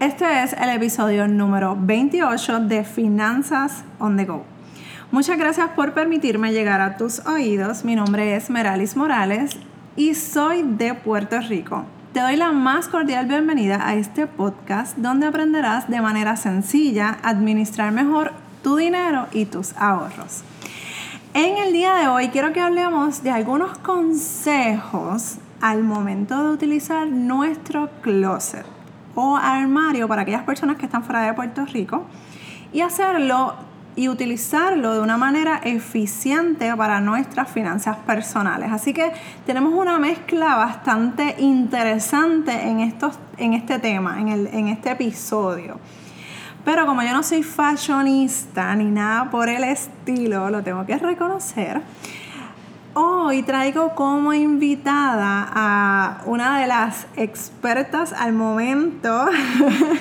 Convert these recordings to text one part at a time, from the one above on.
Este es el episodio número 28 de Finanzas on the Go. Muchas gracias por permitirme llegar a tus oídos. Mi nombre es Meralis Morales y soy de Puerto Rico. Te doy la más cordial bienvenida a este podcast donde aprenderás de manera sencilla a administrar mejor tu dinero y tus ahorros. En el día de hoy quiero que hablemos de algunos consejos al momento de utilizar nuestro closet o armario para aquellas personas que están fuera de Puerto Rico y hacerlo y utilizarlo de una manera eficiente para nuestras finanzas personales. Así que tenemos una mezcla bastante interesante en, estos, en este tema, en, el, en este episodio. Pero como yo no soy fashionista ni nada por el estilo, lo tengo que reconocer. Hoy traigo como invitada a una de las expertas al momento,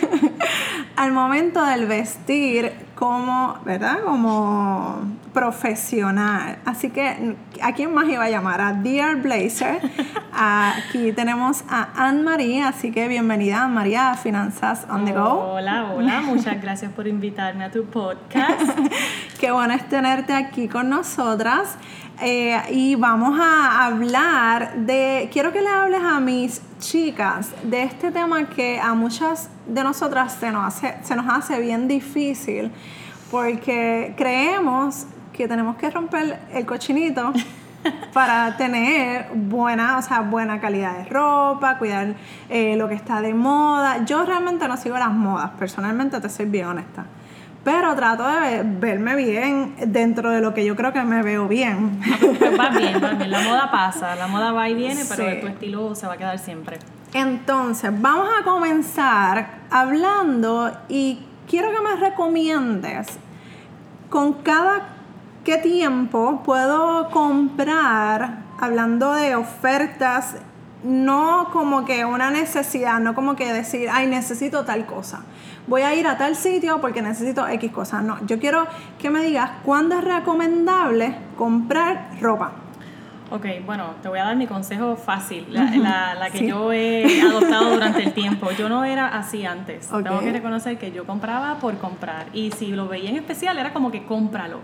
al momento del vestir como, ¿verdad? Como profesional. Así que, ¿a quién más iba a llamar? A Dear Blazer. Aquí tenemos a Anne Marie, así que bienvenida Anne María a Finanzas on the Go. Hola, hola, muchas gracias por invitarme a tu podcast. Qué bueno es tenerte aquí con nosotras. Eh, y vamos a hablar de, quiero que le hables a mis chicas de este tema que a muchas de nosotras se nos hace, se nos hace bien difícil porque creemos que tenemos que romper el cochinito para tener buena, o sea, buena calidad de ropa, cuidar eh, lo que está de moda. Yo realmente no sigo las modas, personalmente te soy bien honesta pero trato de verme bien dentro de lo que yo creo que me veo bien. Ah, pues, pues va bien, va bien. La moda pasa, la moda va y viene, pero tu estilo se va a quedar siempre. Entonces, vamos a comenzar hablando y quiero que me recomiendes con cada qué tiempo puedo comprar, hablando de ofertas, no como que una necesidad, no como que decir, ay, necesito tal cosa voy a ir a tal sitio porque necesito X cosas. No, yo quiero que me digas cuándo es recomendable comprar ropa. Ok, bueno, te voy a dar mi consejo fácil, la, la, que yo he adoptado durante el tiempo. Yo no era así antes. Tengo que reconocer que yo compraba por comprar. Y si lo veía en especial, era como que cómpralo.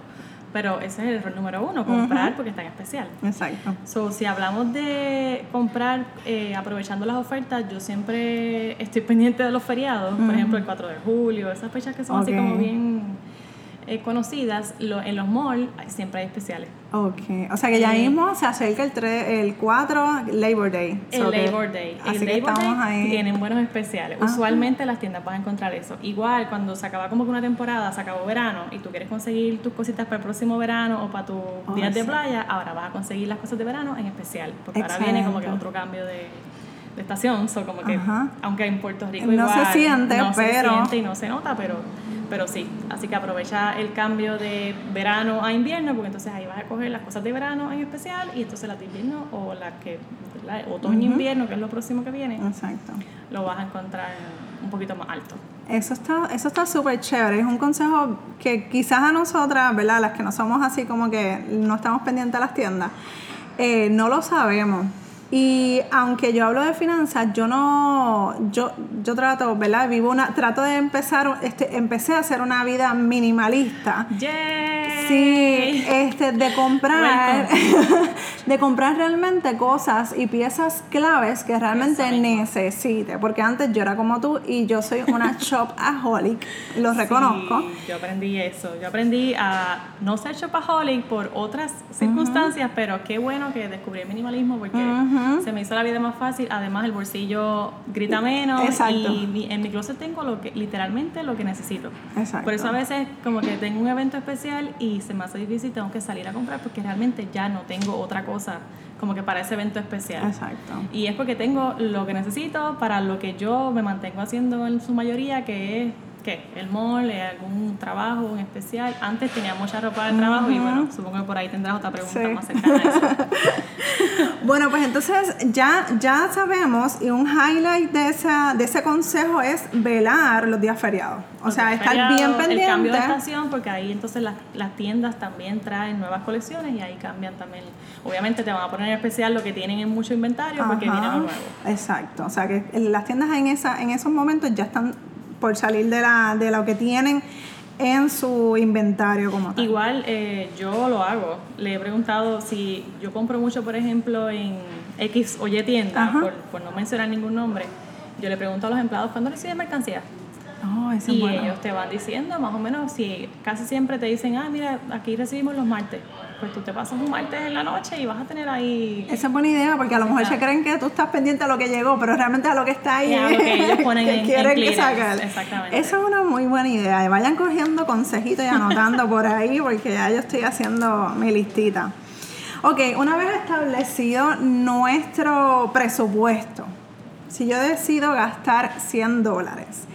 Pero ese es el error número uno, comprar porque está en especial. Exacto. So, si hablamos de comprar eh, aprovechando las ofertas, yo siempre estoy pendiente de los feriados, por ejemplo el 4 de julio, esas fechas que son así como bien eh, conocidas, en los malls siempre hay especiales. Ok, o sea que ya mismo se acerca el, el 4 Labor Day. El Labor Day. Así el Labor Day ahí. tienen buenos especiales. Usualmente las tiendas van a encontrar eso. Igual cuando se acaba como que una temporada, se acabó verano y tú quieres conseguir tus cositas para el próximo verano o para tus oh, días de playa, ahora vas a conseguir las cosas de verano en especial. Porque ahora viene como que otro cambio de, estación. So como que, aunque en Puerto Rico no se siente, no pero... se siente y no se nota, pero pero sí, así que aprovecha el cambio de verano a invierno, porque entonces ahí vas a coger las cosas de verano en especial y entonces las de invierno o las que, otoño-invierno, que es lo próximo que viene, Exacto. lo vas a encontrar un poquito más alto. Eso está eso está súper chévere. Es un consejo que quizás a nosotras, ¿verdad? Las que no somos así como que no estamos pendientes a las tiendas, eh, no lo sabemos. Y aunque yo hablo de finanzas, yo no, yo, yo trato, ¿verdad? Vivo una, trato de empezar, este, empecé a hacer una vida minimalista. Yay. Sí, este, de comprar, de comprar realmente cosas y piezas claves que realmente necesite. Porque antes yo era como tú y yo soy una shopaholic, lo reconozco. yo aprendí eso. Yo aprendí a no ser shopaholic por otras circunstancias, pero qué bueno que descubrí el minimalismo porque se me hizo la vida más fácil. Además, el bolsillo grita menos. Y en mi closet tengo lo que, literalmente lo que necesito. Por eso a veces, como que tengo un evento especial y se me hace difícil, tengo que salir a comprar porque realmente ya no tengo otra cosa como que para ese evento especial. Exacto. Y es porque tengo lo que necesito para lo que yo me mantengo haciendo en su mayoría, que es ¿qué? El mall, algún trabajo en especial. Antes tenía mucha ropa de trabajo y bueno, supongo que por ahí tendrás otra pregunta más cercana a eso. bueno, pues entonces ya, ya sabemos y un highlight de, esa, de ese consejo es velar los días feriados. O sea, estar bien pendiente. El cambio de estación, porque ahí entonces las, las tiendas también traen nuevas colecciones y ahí cambian también. Obviamente te van a poner en especial lo que tienen en mucho inventario porque viene lo nuevo. Exacto. O sea, que las tiendas en, esa, en esos momentos ya están por salir de, la, de lo que tienen en su inventario como tal. Igual eh, yo lo hago. Le he preguntado si yo compro mucho, por ejemplo, en X o Y tienda, por, por, no mencionar ningún nombre. Yo le pregunto a los empleados cuándo reciben mercancía. Oh, y ellos te van diciendo más o menos si casi siempre te dicen, ah, mira, aquí recibimos los martes. Pues tú te pasas un martes en la noche y vas a tener ahí... Esa es buena idea porque a lo mejor se creen que tú estás pendiente a lo que llegó, pero realmente a lo que está ahí. lo que ellos ponen que en, quieren en sacar. Exactamente. Esa es una muy buena idea. Vayan cogiendo consejitos y anotando por ahí porque ya yo estoy haciendo mi listita. Ok, una vez establecido nuestro presupuesto, si yo decido gastar 100 dólares,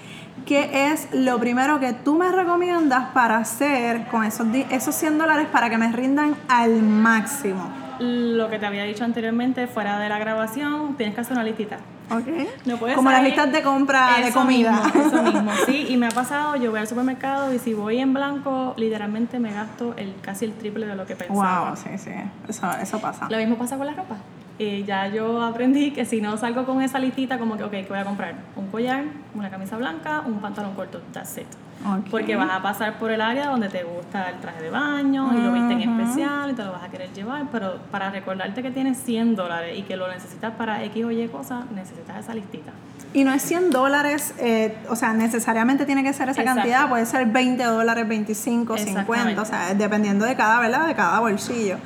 ¿qué es lo primero que tú me recomiendas para hacer con esos, esos 100 dólares para que me rindan al máximo? Lo que te había dicho anteriormente, fuera de la grabación, tienes que hacer una listita. Okay. No Como las listas de compra de comida. Mismo, eso mismo, sí. Y me ha pasado, yo voy al supermercado y si voy en blanco, literalmente me gasto el casi el triple de lo que pensaba. Wow, sí, sí. Eso, eso pasa. Lo mismo pasa con la ropa. Y ya yo aprendí que si no salgo con esa listita, como que, ok, ¿qué voy a comprar? Un collar, una camisa blanca, un pantalón corto, that's it. Porque vas a pasar por el área donde te gusta el traje de baño y lo viste en especial y te lo vas a querer llevar, pero para recordarte que tienes 100 dólares y que lo necesitas para X o Y cosas, necesitas esa listita. Y no es 100 dólares, eh, o sea, necesariamente tiene que ser esa cantidad, puede ser 20 dólares, 25, 50, o sea, dependiendo de cada, ¿verdad? De cada bolsillo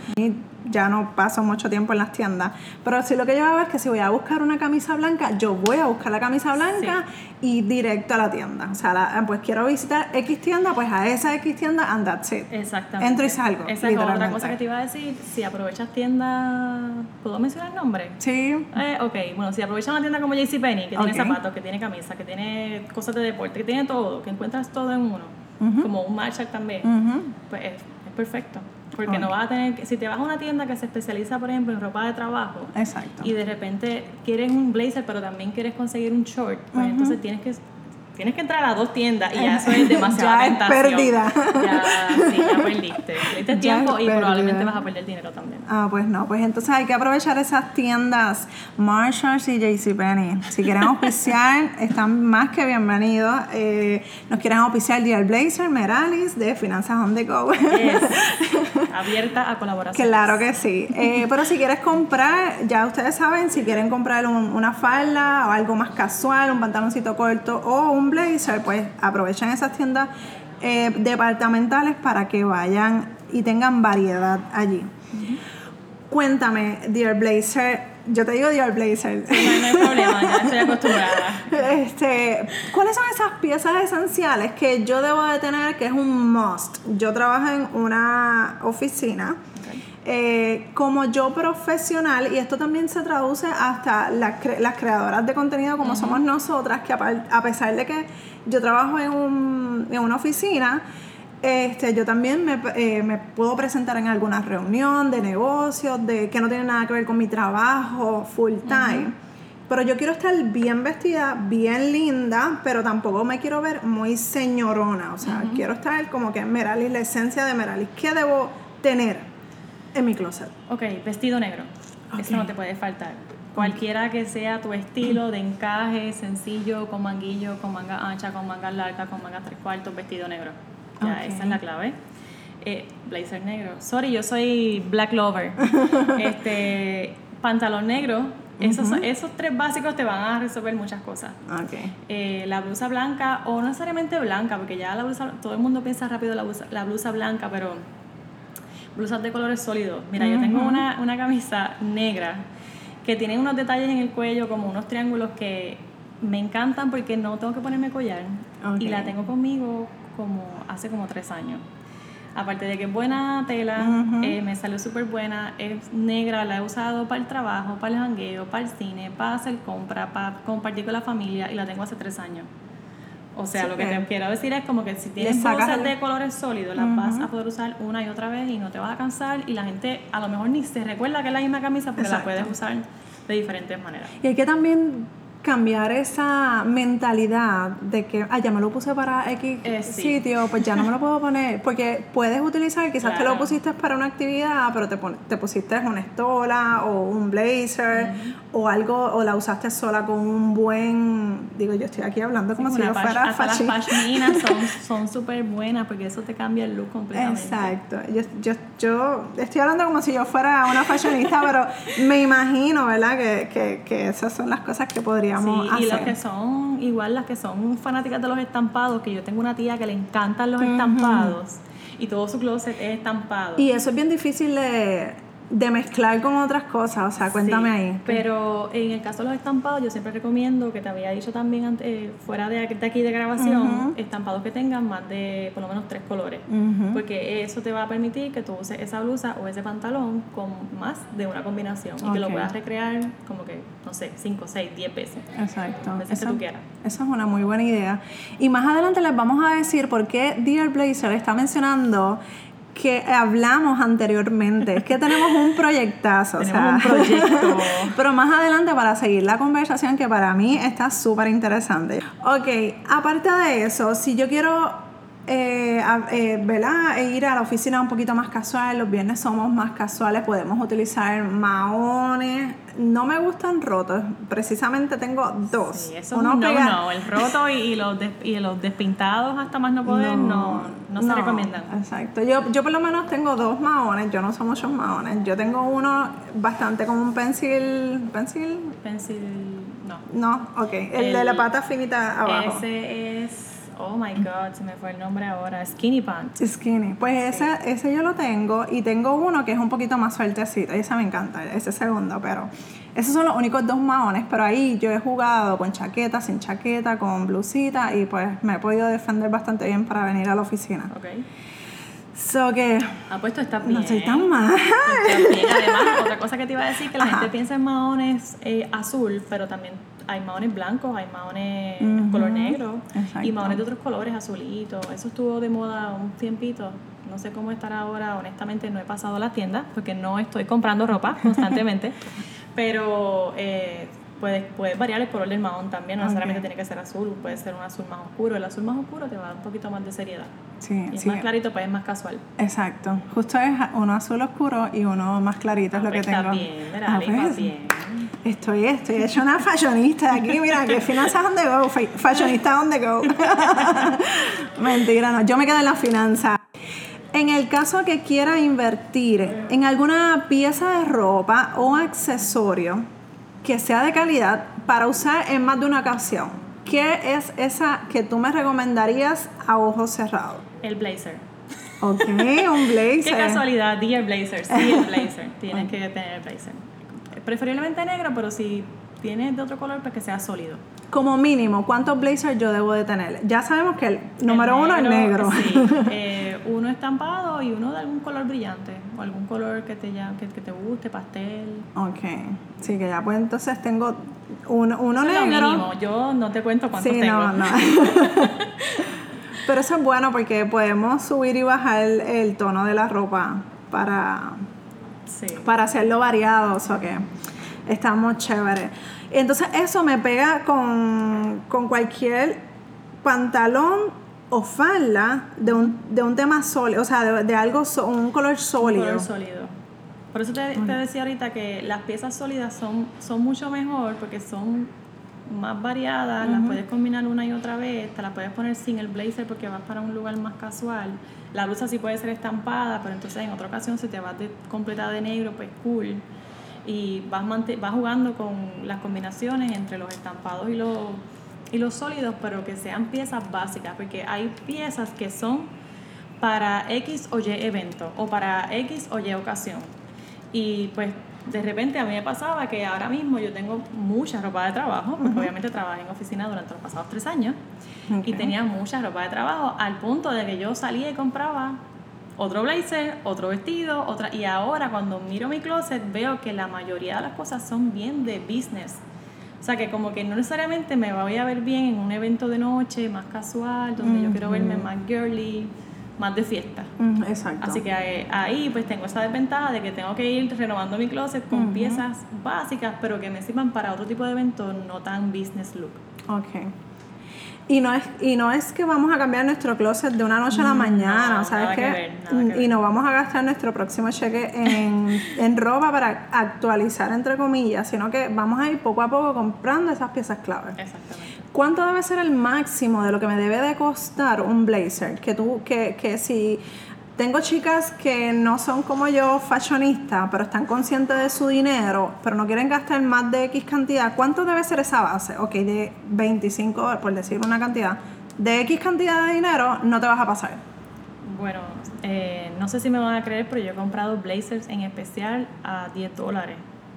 ya no paso mucho tiempo en las tiendas. Pero sí lo que yo hago es que si voy a buscar una camisa blanca, yo voy a buscar la camisa blanca y directo a la tienda. O sea, pues quiero visitar X tienda, pues a esa X tienda and that's it. Exactamente. Entro y salgo. Esa es otra cosa que te iba a decir. Si aprovechas tiendas, ¿puedo mencionar el nombre? Sí. Eh, ok, bueno, si aprovechas una tienda como JCPenney, que tiene zapatos, que tiene camisa, que tiene cosas de deporte, que tiene todo, que encuentras todo en uno, como un Marshall también, pues es perfecto. Porque no vas a tener, si te vas a una tienda que se especializa, por ejemplo, en ropa de trabajo, Exacto. y de repente quieres un blazer, pero también quieres conseguir un short, pues entonces tienes que tienes que entrar a dos tiendas y ya eso es demasiada ya Es pérdida. Ya, sí, ya perdiste. Perdiste tiempo y probablemente vas a perder dinero también. Ah, pues no. Pues entonces hay que aprovechar esas tiendas Marshalls y JCPenney. Si quieren auspiciar, están más que bienvenidos. Eh, nos quieren auspiciar Dial Blazer, Meralis, de Finanzas on the Go. Abierta a colaboración. Claro que sí. Eh, pero si quieres comprar, ya ustedes saben, si quieren comprar una falda o algo más casual, un pantaloncito corto o un blazer, pues aprovechen esas tiendas eh, departamentales para que vayan y tengan variedad allí. Cuéntame, Dear Blazer, yo te digo Dear Blazer. no, hay problema, ya estoy acostumbrada. Este, ¿Cuáles son esas piezas esenciales que yo debo de tener que es un must? Yo trabajo en una oficina eh, como yo profesional, y esto también se traduce hasta las, las creadoras de contenido como somos nosotras, que a, pesar de que yo trabajo en, un, en una oficina, este, yo también me, eh, me, puedo presentar en alguna reunión de negocios, de que no tiene nada que ver con mi trabajo full time. Pero yo quiero estar bien vestida, bien linda, pero tampoco me quiero ver muy señorona. O sea, quiero estar como que Meralis, la esencia de Meralis. ¿Qué debo tener? En mi closet. Ok, vestido negro. Eso no te puede faltar. Cualquiera que sea tu estilo de encaje, sencillo, con manguillo, con manga ancha, con manga larga, con manga tres cuartos, vestido negro. Ya, esa es la clave. Eh, blazer negro. Sorry, yo soy black lover. este, pantalón negro. Esos, esos tres básicos te van a resolver muchas cosas. Okay. Eh, la blusa blanca, o no necesariamente blanca, porque ya la blusa, todo el mundo piensa rápido la blusa, la blusa blanca, pero blusas de colores sólidos. Mira, yo tengo una, una camisa negra que tiene unos detalles en el cuello, como unos triángulos que me encantan porque no tengo que ponerme collar. Y la tengo conmigo como hace como tres años. Aparte de que es buena tela, eh, me salió súper buena, es negra, la he usado para el trabajo, para el jangueo, para el cine, para hacer compra, para compartir con la familia y la tengo hace tres años. O sea, lo que te quiero decir es como que si tienes blusas de colores sólidos, las vas a poder usar una y otra vez y no te vas a cansar y la gente a lo mejor ni se recuerda que es la misma camisa porque la puedes usar de diferentes maneras. Y hay que también cambiar esa mentalidad de que, ah, ya me lo puse para X Eh, sí. sitio, pues ya no me lo puedo poner. Porque puedes utilizar, quizás te lo pusiste para una actividad, pero te, pon- te pusiste una estola o un blazer o algo, o la usaste sola con un buen. Digo, yo estoy aquí hablando como si yo fuera hasta las fashion- pashminas son súper buenas porque eso te cambia el look completamente. Exacto. Yo, yo, yo estoy hablando como si yo fuera una fashionista, pero me imagino, ¿verdad? Que, que, que esas son las cosas que Sí, y los que son, igual las que son fanáticas de los estampados, que yo tengo una tía que le encantan los estampados y todo su closet es estampado. Y eso es bien difícil de, de mezclar con otras cosas. O sea, cuéntame Sí, ahí. Pero en el caso de los estampados, yo siempre recomiendo, que te había dicho también antes, eh, fuera de, aquí- de aquí de grabación, estampados que tengan más de por lo menos tres colores. Porque eso te va a permitir que tú uses esa blusa o ese pantalón con más de una combinación y que lo puedas recrear como que, no sé, 5, 6, 10 veces. Exacto. Las veces que tú quieras. esa es una muy buena idea. Y más adelante les vamos a decir por qué Dear Blazer está mencionando que hablamos anteriormente. Es que tenemos un proyectazo. o sea, un proyecto. Pero más adelante para seguir la conversación que para mí está súper interesante. Ok, aparte de eso, si yo quiero eh, eh, ¿verdad? E ir a la oficina un poquito más casual, los viernes somos más casuales, podemos utilizar maones. No me gustan rotos, precisamente tengo dos. Sí, eso es un no, no. El roto y, y los des- y los despintados hasta más no poder no, no, se recomiendan. Exacto. Yo, yo por lo menos tengo dos maones, yo no uso muchos maones. Yo tengo uno bastante como un pencil. ¿Pencil? Pencil, no. No, ok. El, de El- la pata finita abajo. Ese es, oh my god, se me fue el nombre ahora, Skinny Pants. Skinny. Pues ese, ese yo lo tengo y tengo uno que es un poquito más sueltecito ese me encanta, ese segundo, pero esos son los únicos dos maones, pero ahí yo he jugado con chaqueta, sin chaqueta, con blusita y pues me he podido defender bastante bien para venir a la oficina. Ok. So que Ah, pues tú estás bien. no soy tan mal. Bien. Además, otra cosa que te iba a decir, que la Ajá. gente piensa en maones eh, azul, pero también hay maones blancos, hay maones color negro Exacto. y maones de otros colores, azulitos. Eso estuvo de moda un tiempito. No sé cómo estará ahora, honestamente no he pasado a la tienda porque no estoy comprando ropa constantemente, pero eh, puedes, puedes variar el color del mahón también, no Ok. necesariamente tiene que ser azul, puede ser un azul más oscuro. El azul más oscuro te va a dar un poquito más de seriedad. Sí, Y es sí. más clarito, pues es más casual. Exacto. Justo es uno azul oscuro y uno más clarito es lo que Pues tengo. Está bien, Ah, Merali, pues, bien. Estoy, estoy hecha una fashionista aquí, mira, que finanzas on the go, fa- fashionista on the go. Mentira, no, yo me quedo en la finanza. En el caso que quiera invertir en alguna pieza de ropa o accesorio que sea de calidad para usar en más de una ocasión, ¿qué es esa que tú me recomendarías a ojos cerrados? El blazer. Ok, un blazer. Qué casualidad, Dear Blazer. Sí, el blazer. Tienes que tener el blazer. Preferiblemente negro, pero si tienes de otro color, pues que sea sólido. Como mínimo, ¿cuántos blazers yo debo de tener? Ya sabemos que el número El uno es negro. Sí, eh, uno estampado y uno de algún color brillante. O algún color que te, que, que te guste, pastel. ok, sí que ya pues entonces tengo uno, uno Eso es lo negro. mínimo. Yo no te cuento cuántos sí, tengo. no, no. Pero eso es bueno porque podemos subir y bajar el, el tono de la ropa para, Sí. para hacerlo variado, o sea que estamos chévere. Entonces eso me pega con, con cualquier pantalón o falda de un, de un tema sólido, o sea, de, de algo, so- un color sólido. Color sólido. Por eso te, te decía ahorita que las piezas sólidas son, son mucho mejor porque son más variadas, las puedes combinar una y otra vez, te las puedes poner sin el blazer porque vas para un lugar más casual. La blusa sí puede ser estampada, pero entonces en otra ocasión si te vas de, completa de negro, pues cool. Y vas, vas jugando con las combinaciones entre los estampados y los, y los sólidos, pero que sean piezas básicas, porque hay piezas que son para X o Y evento o para X o Y ocasión. Y pues de repente a mí me pasaba que ahora mismo yo tengo mucha ropa de trabajo, porque obviamente trabajé en oficina durante los pasados tres años y tenía mucha ropa de trabajo al punto de que yo salía y compraba otro blazer, otro vestido, otra y ahora cuando miro mi closet veo que la mayoría de las cosas son bien de business. O sea que como que no necesariamente me voy a ver bien en un evento de noche más casual, donde yo quiero verme más girly. más de fiesta. Exacto. Así que ahí, ahí, pues tengo esa desventaja de que tengo que ir renovando mi closet con piezas básicas, pero que me sirvan para otro tipo de eventos no tan business look. Ok. Y no, es, y no es que vamos a cambiar nuestro closet de una noche a la mañana, no, ¿sabes qué? que y no vamos a gastar nuestro próximo cheque en, en ropa para actualizar, entre comillas, sino que vamos a ir poco a poco comprando esas piezas clave. Exactamente. ¿Cuánto debe ser el máximo de lo que me debe de costar un blazer? Que tú, que, que si tengo chicas que no son como yo fashionistas, pero están conscientes de su dinero, pero no quieren gastar más de X cantidad, ¿cuánto debe ser esa base? Ok, de 25 dólares, por decir una cantidad, de X cantidad de dinero no te vas a pasar. Bueno, eh, no sé si me van a creer, pero yo he comprado blazers en especial a 10 dólares.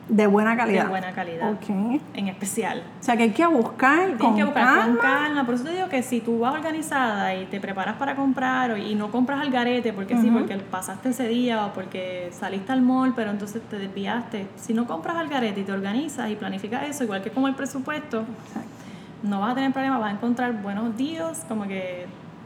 De buena calidad. De buena calidad. Ok. En especial. O sea que hay que buscar Tienes con que buscar con calma. calma. Por eso te digo que si tú vas organizada y te preparas para comprar y no compras al garete, porque sí, porque pasaste ese día o porque saliste al mall, pero entonces te desviaste. Si no compras al garete y te organizas y planificas eso, igual que con el presupuesto, Exacto. no vas a tener problema, vas a encontrar buenos deals, como que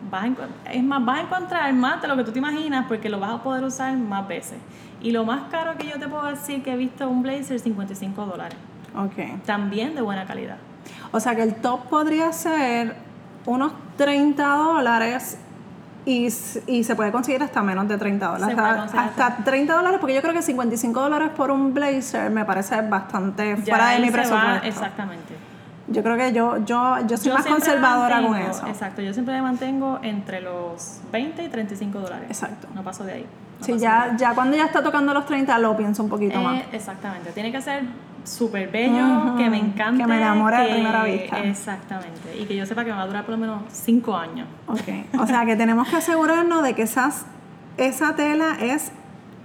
vas a, es más, vas a encontrar más de lo que tú te imaginas porque lo vas a poder usar más veces. Y lo más caro que yo te puedo decir que he visto un blazer, 55 dólares. Ok. También de buena calidad. O sea que el top podría ser unos 30 dólares y, y se puede conseguir hasta menos de 30 dólares. Hasta, hasta hasta- 30 dólares, porque yo creo que 55 dólares por un blazer me parece bastante Ya fuera de mi se va- presupuesto. exactamente. Yo creo que yo, yo, yo soy Yo más conservadora con eso. Exacto, yo siempre me mantengo entre los 20 y 35 dólares. Exacto. No paso de ahí. Sí, ya, ya cuando ya está tocando los 30 lo pienso un poquito Eh, más. exactamente, tiene que ser súper bello, que me encante. que me enamore a que- primera vista. Exactamente, y que yo sepa que me va a durar por lo menos 5 años. Ok. O sea que tenemos que asegurarnos de que esas, esa tela es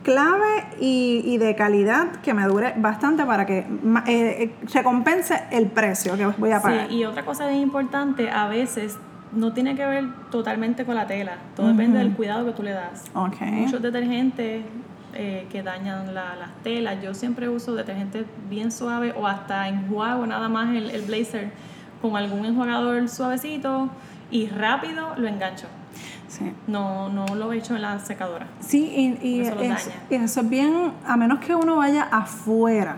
clave y, y de calidad que me dure bastante para que eh, eh, recompense el precio que voy a pagar. Sí, y otra cosa bien importante, a veces no tiene que ver totalmente con la tela, todo depende del cuidado que tú le das. Ok. Muchos detergentes eh, que dañan la- las telas, yo siempre uso detergente bien suave o hasta enjuago nada más el, el blazer con algún enjuagador suavecito y rápido lo engancho. Sí. No, no lo he hecho en la secadora. Sí, y, y Eso es- eso es bien, a menos que uno vaya afuera,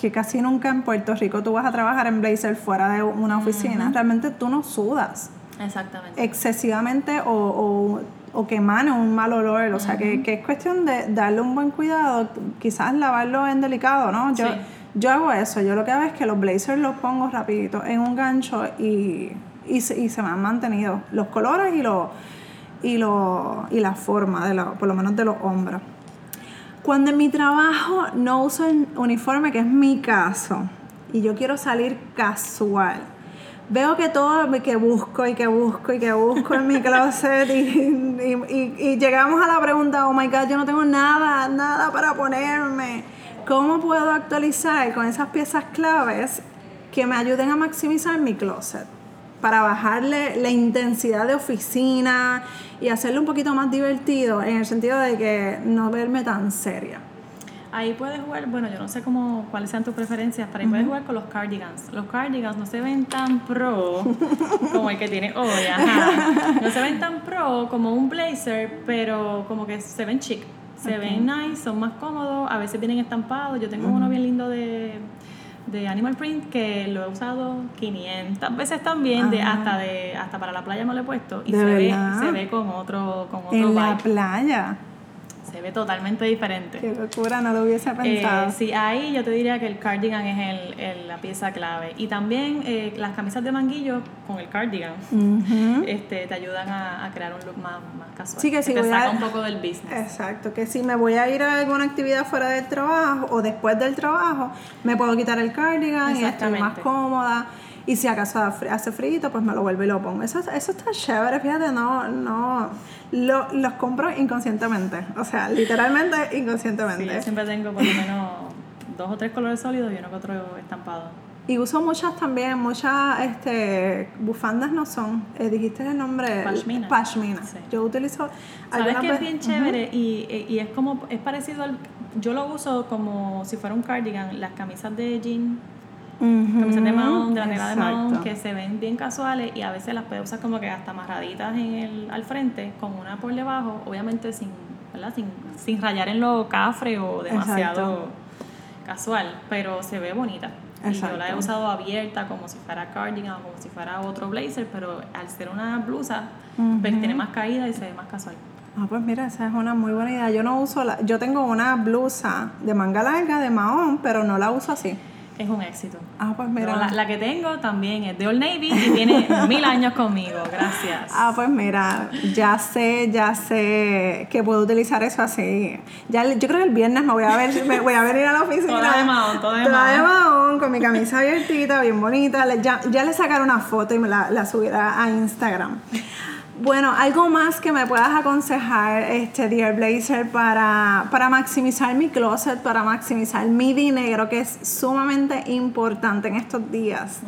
que casi nunca en Puerto Rico tú vas a trabajar en blazer fuera de una oficina, realmente tú no sudas Exactamente. excesivamente o, o, o que emane un mal olor, o sea que, que es cuestión de darle un buen cuidado, quizás lavarlo en delicado, ¿no? Yo, Sí. yo hago eso, yo lo que hago es que los blazers los pongo rapidito en un gancho y, y, se, y se me han mantenido los colores y, los y, lo, y la forma, de la- por lo menos de los hombros. Cuando en mi trabajo no uso el uniforme, que es mi caso, y yo quiero salir casual, veo que todo que busco y que busco y que busco en mi closet y, y- y- y llegamos a la pregunta, oh my god, yo no tengo nada, nada para ponerme. ¿Cómo puedo actualizar con esas piezas claves que me ayuden a maximizar mi closet? Para bajarle la intensidad de oficina y hacerlo un poquito más divertido en el sentido de que no verme tan seria. Ahí puedes jugar, bueno, yo no sé cómo, cuáles sean tus preferencias, pero ahí puedes jugar con los cardigans. Los cardigans no se ven tan pro como el que tiene hoy, ajá. No se ven tan pro como un blazer, pero como que se ven chic. Se ven nice, son más cómodos, a veces vienen estampados. Yo tengo uno bien lindo de, de Animal Print que lo he usado 500 veces también, de, hasta, de, hasta para la playa me lo he puesto y ¿De se ve, se ve con otro, con otro En la playa. Se ve totalmente diferente. Qué locura, no lo hubiese pensado. Eh, sí, ahí yo te diría que el cardigan es el, el- la pieza clave. Y también eh, las camisas de manguillo con el cardigan este, te ayudan a, a crear un look más, más casual. Sí, que si te voy saca a- un poco del business. Exacto, que si me voy a ir a alguna actividad fuera del trabajo o después del trabajo, me puedo quitar el cardigan y estoy más cómoda. Y si acaso hace frío, pues me lo vuelvo y lo pongo. Eso, eso está chévere, fíjate, no, no, lo- los compro inconscientemente. O sea, literalmente Sí, inconscientemente. yo siempre tengo por lo menos dos o tres colores sólidos y uno que otro estampado. Y uso muchas también, muchas este, bufandas no son. eh, dijiste el nombre. Pashmina. Pashmina. Sí. Yo utilizo. ¿Sabes que es bien chévere? y, y es como, es parecido al, yo lo uso como si fuera un cardigan, las camisas de jean camisas de mahón, de mahón, que se ven bien casuales y a veces las puedes usar como que hasta amarraditas en el, al frente, con una por debajo, obviamente sin, ¿verdad? sin, sin rayar en lo cafre o demasiado casual, pero se ve bonita. Y yo la he usado abierta como si fuera cardigan o como si fuera otro blazer, pero al ser una blusa, pues tiene más caída y se ve más casual. Ah, pues mira, esa es una muy buena idea. Yo no uso la, yo tengo una blusa de manga larga de mahón, pero no la uso así es un éxito. Ah, pues mira. la, que tengo también es de Old Navy y tiene mil años conmigo. Gracias. Ah, pues mira, ya sé, ya sé que puedo utilizar eso así. Ya, yo creo que el viernes me voy a ver, me voy a venir a la oficina. Toda de mahón, toda de toda de mahón, con mi camisa abiertita, bien bonita. Ya, ya le sacaré una foto y me la, la subirá a Instagram. Bueno, algo más que me puedas aconsejar, este Dear Blazer, para, para maximizar mi closet, para maximizar mi dinero, que es sumamente importante en estos días.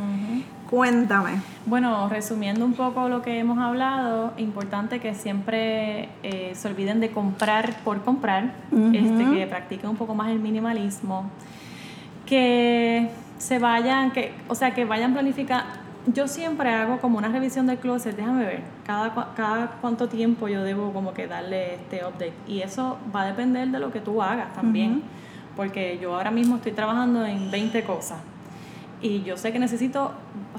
Cuéntame. Bueno, resumiendo un poco lo que hemos hablado, importante que siempre eh, se olviden de comprar por comprar, este, que practiquen un poco más el minimalismo, que se vayan, que, o sea, que vayan planificando yo siempre hago como una revisión del closet, déjame ver, cada, cada cuánto tiempo yo debo como que darle este update. Y eso va a depender de lo que tú hagas también, porque yo ahora mismo estoy trabajando en 20 cosas. Y yo sé que necesito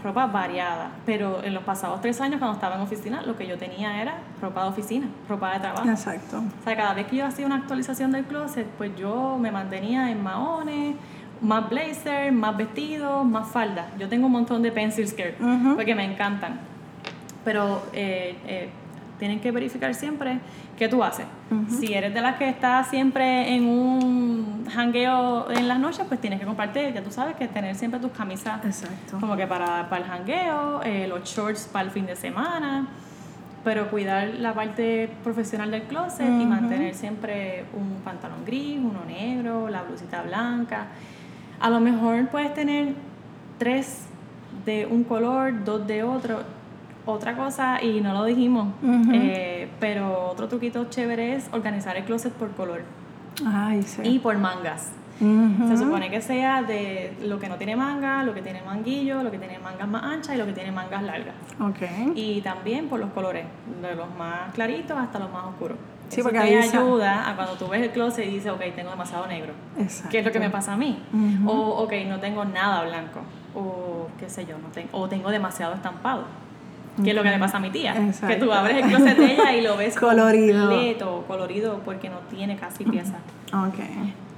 ropa variada, pero en los pasados tres años cuando estaba en oficina, lo que yo tenía era ropa de oficina, ropa de trabajo. Exacto. O sea, cada vez que yo hacía una actualización del closet, pues yo me mantenía en maones, más blazer, más vestido, más falda. Yo tengo un montón de pencil skirt porque me encantan. Pero eh, eh, tienen que verificar siempre qué tú haces. Si eres de las que está siempre en un hangueo en las noches, pues tienes que compartir, ya tú sabes que tener siempre tus camisas Exacto. como que para, para el hangueo, eh, los shorts para el fin de semana pero cuidar la parte profesional del closet y mantener siempre un pantalón gris, uno negro, la blusita blanca a lo mejor puedes tener tres de un color, dos de otro. Otra cosa, y no lo dijimos, eh, pero otro truquito chévere es organizar el closet por color. Ay, sí. Y por mangas. Se supone que sea de lo que no tiene manga, lo que tiene manguillo, lo que tiene mangas más anchas y lo que tiene mangas largas. Okay. Y también por los colores, de los más claritos hasta los más oscuros. Sí, porque te ayuda a cuando tú ves el closet y dices, ok, tengo demasiado negro. Exacto. ¿Qué es lo que me pasa a mí? O, ok, no tengo nada blanco. O qué sé yo, no tengo, o tengo demasiado estampado. ¿Qué es lo que le pasa a mi tía? Que tú abres el closet de ella y lo ves colorido. completo, colorido, porque no tiene casi pieza. Ok.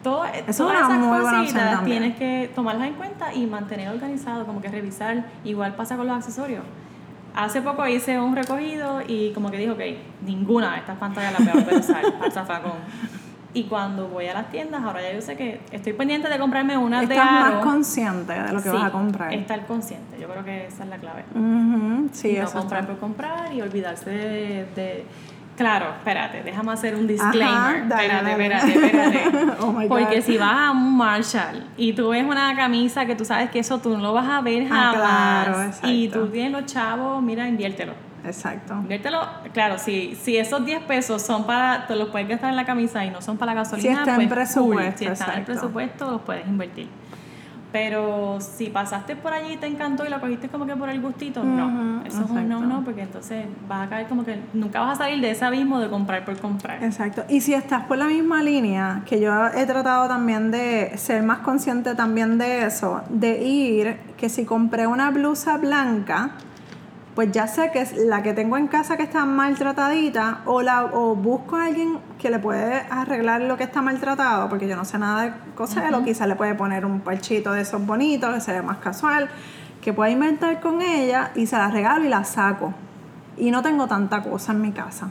Todo, Eso todas esas cositas tienes que tomarlas en cuenta y mantener organizado, como que revisar. Igual pasa con los accesorios hace poco hice un recogido y como que dijo, ok, ninguna de estas pantallas las voy a usar al zafacón. Y cuando voy a las tiendas, ahora ya yo sé que estoy pendiente de comprarme una Estás de aro. más consciente de lo que vas a comprar. estar consciente. Yo creo que esa es la clave. Sí, no comprar por comprar y olvidarse de Claro, espérate, déjame hacer un disclaimer. espérate, espérate, espérate, oh Porque si vas a un Marshall y tú ves una camisa que tú sabes que eso tú no lo vas a ver ah, jamás. y tú tienes los chavos, mira, inviértelo. Exacto. Inviértelo, claro, si, si esos 10 pesos son para, te los puedes gastar en la camisa y no son para la gasolina, si está pues en presupuesto, si está en el presupuesto, los puedes invertir. Pero si pasaste por allí y te encantó y lo cogiste como que por el gustito, no. Eso es un no, no, porque entonces vas a caer como que nunca vas a salir de ese abismo de comprar por comprar. Exacto. Y si estás por la misma línea, que yo he tratado también de ser más consciente también de eso, de ir, que si compré una blusa blanca, pues ya sé que es la que tengo en casa que está maltratadita o, la, o busco a alguien que le puede arreglar lo que está maltratado, porque yo no sé nada de coserlo, uh quizás le puede poner un parchito de esos bonitos, que se ve más casual, que pueda inventar con ella y se la regalo y la saco. Y no tengo tanta cosa en mi casa.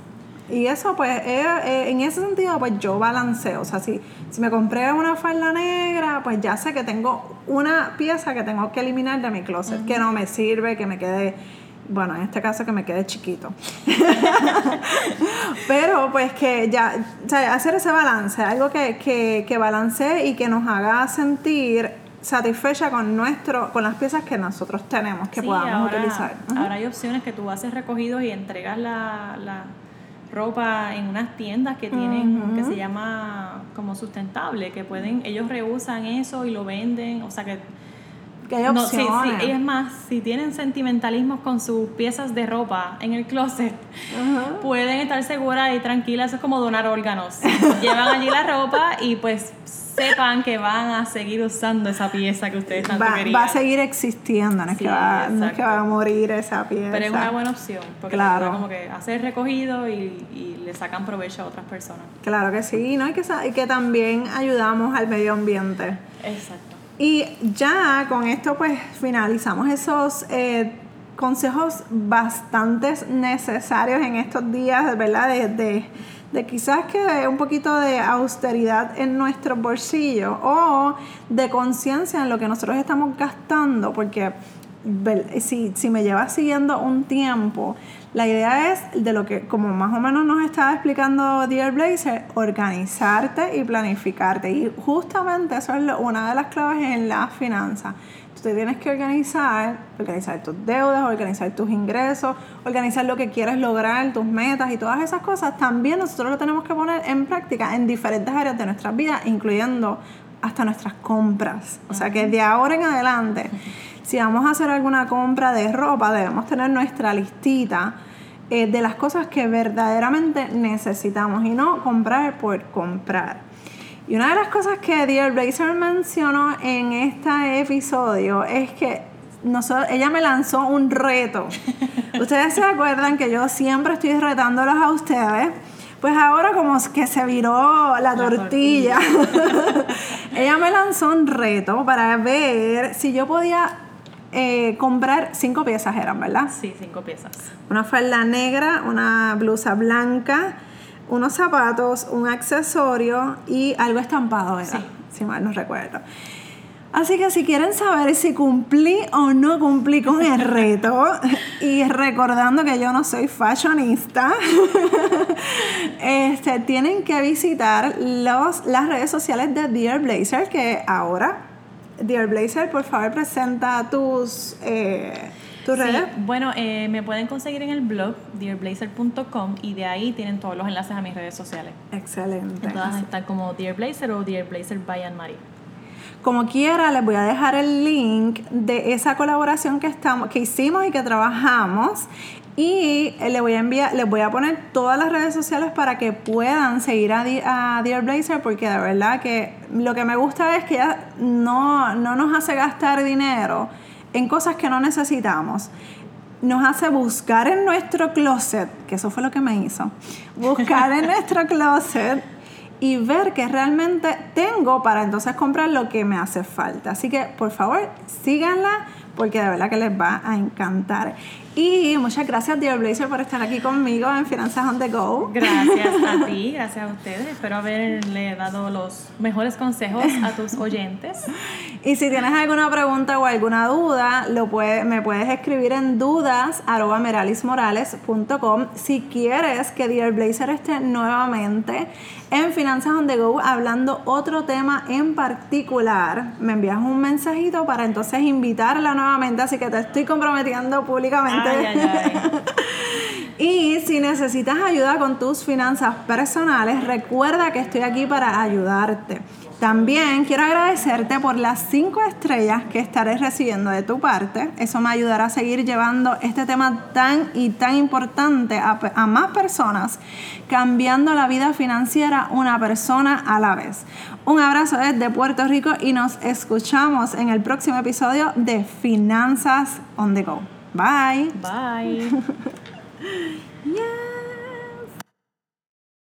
Y eso, pues, en ese sentido, pues yo balanceo. O sea, si, si me compré una falda negra, pues ya sé que tengo una pieza que tengo que eliminar de mi closet, que no me sirve, que me quede bueno, en este caso que me quede chiquito. Pero pues que ya, o sea, hacer ese balance, algo que, que, que balancee y que nos haga sentir satisfecha con nuestro con las piezas que nosotros tenemos que podamos utilizar. Ahora hay opciones que tú haces recogidos y entregas la, la ropa en unas tiendas que tienen que se llama como sustentable, que pueden ellos reusan eso y lo venden, o sea que que hay No, sí, opciones. sí, y es más, si tienen sentimentalismos con sus piezas de ropa en el closet, pueden estar seguras y tranquilas, eso es como donar órganos. Llevan allí la ropa y pues sepan que van a seguir usando esa pieza que ustedes tanto Va, querían. va a seguir existiendo, no es, que va, no es que va a morir esa pieza. Pero es una buena opción, porque Claro. como que hacer recogido y, y le sacan provecho a otras personas. Claro que sí, ¿no? Y que, y que también ayudamos al medio ambiente. Exacto. Y ya con esto pues finalizamos esos eh, consejos bastante necesarios en estos días, ¿verdad? De, de, quizás que un poquito de austeridad en nuestros bolsillos o de conciencia en lo que nosotros estamos gastando, porque si, si me llevas siguiendo un tiempo, la idea es de lo que, como más o menos nos estaba explicando Dear Blazer, organizarte y planificarte. Y justamente eso es lo- una de las claves en la finanza. Tú te tienes que organizar, organizar tus deudas, organizar tus ingresos, organizar lo que quieres lograr, tus metas y todas esas cosas. También nosotros lo tenemos que poner en práctica en diferentes áreas de nuestras vidas, incluyendo hasta nuestras compras. O sea que de ahora en adelante, si vamos a hacer alguna compra de ropa, debemos tener nuestra listita eh, de las cosas que verdaderamente necesitamos y no comprar por comprar. Y una de las cosas que Dear Blazer mencionó en este episodio es que nosotros, ella me lanzó un reto. Ustedes se acuerdan que yo siempre estoy retándolos a ustedes. Pues ahora como que se viró la, tortilla. ella me lanzó un reto para ver si yo podía eh, comprar cinco piezas, eran, ¿verdad? Sí, cinco piezas. una falda negra, una blusa blanca, unos zapatos, un accesorio y algo estampado, era, Sí. si mal no recuerdo. Así que si quieren saber si cumplí o no cumplí con el reto, y recordando que yo no soy fashionista, este, tienen que visitar los, las redes sociales de Dear Blazer, que ahora, Dear Blazer, por favor, presenta tus, eh, tus Sí, redes. bueno, eh, me pueden conseguir en el blog dearblazer.com y de ahí tienen todos los enlaces a mis redes sociales. Excelente. Todas están como Dear Blazer o Dear Blazer by Anne Marie. Como quiera, les voy a dejar el link de esa colaboración que estamos, que hicimos y que trabajamos. Y les voy a enviar, les voy a poner todas las redes sociales para que puedan seguir a, a Dear Blazer, porque de verdad que lo que me gusta es que ella no, no nos hace gastar dinero en cosas que no necesitamos. Nos hace buscar en nuestro closet, que eso fue lo que me hizo, buscar en nuestro closet y ver que realmente tengo para entonces comprar lo que me hace falta. Así que por favor síganla porque de verdad que les va a encantar. Y muchas gracias Dear Blazer por estar aquí conmigo en Finanzas on the Go. Gracias a ti, gracias a ustedes. Espero haberle dado los mejores consejos a tus oyentes. Y si tienes alguna pregunta o alguna duda, lo puede, me puedes escribir en dudas arroba meralismorales.com. Si quieres que Dear Blazer esté nuevamente en Finanzas on the Go hablando otro tema en particular, me envías un mensajito para entonces invitarla nuevamente. Así que te estoy comprometiendo públicamente. Ay, ay. Y si necesitas ayuda con tus finanzas personales, recuerda que estoy aquí para ayudarte. También quiero agradecerte por las cinco estrellas que estaré recibiendo de tu parte. Eso me ayudará a seguir llevando este tema tan y tan importante a, a más personas, cambiando la vida financiera una persona a la vez. Un abrazo desde Puerto Rico y nos escuchamos en el próximo episodio de Finanzas on the Go. Bye. Bye. Yeah.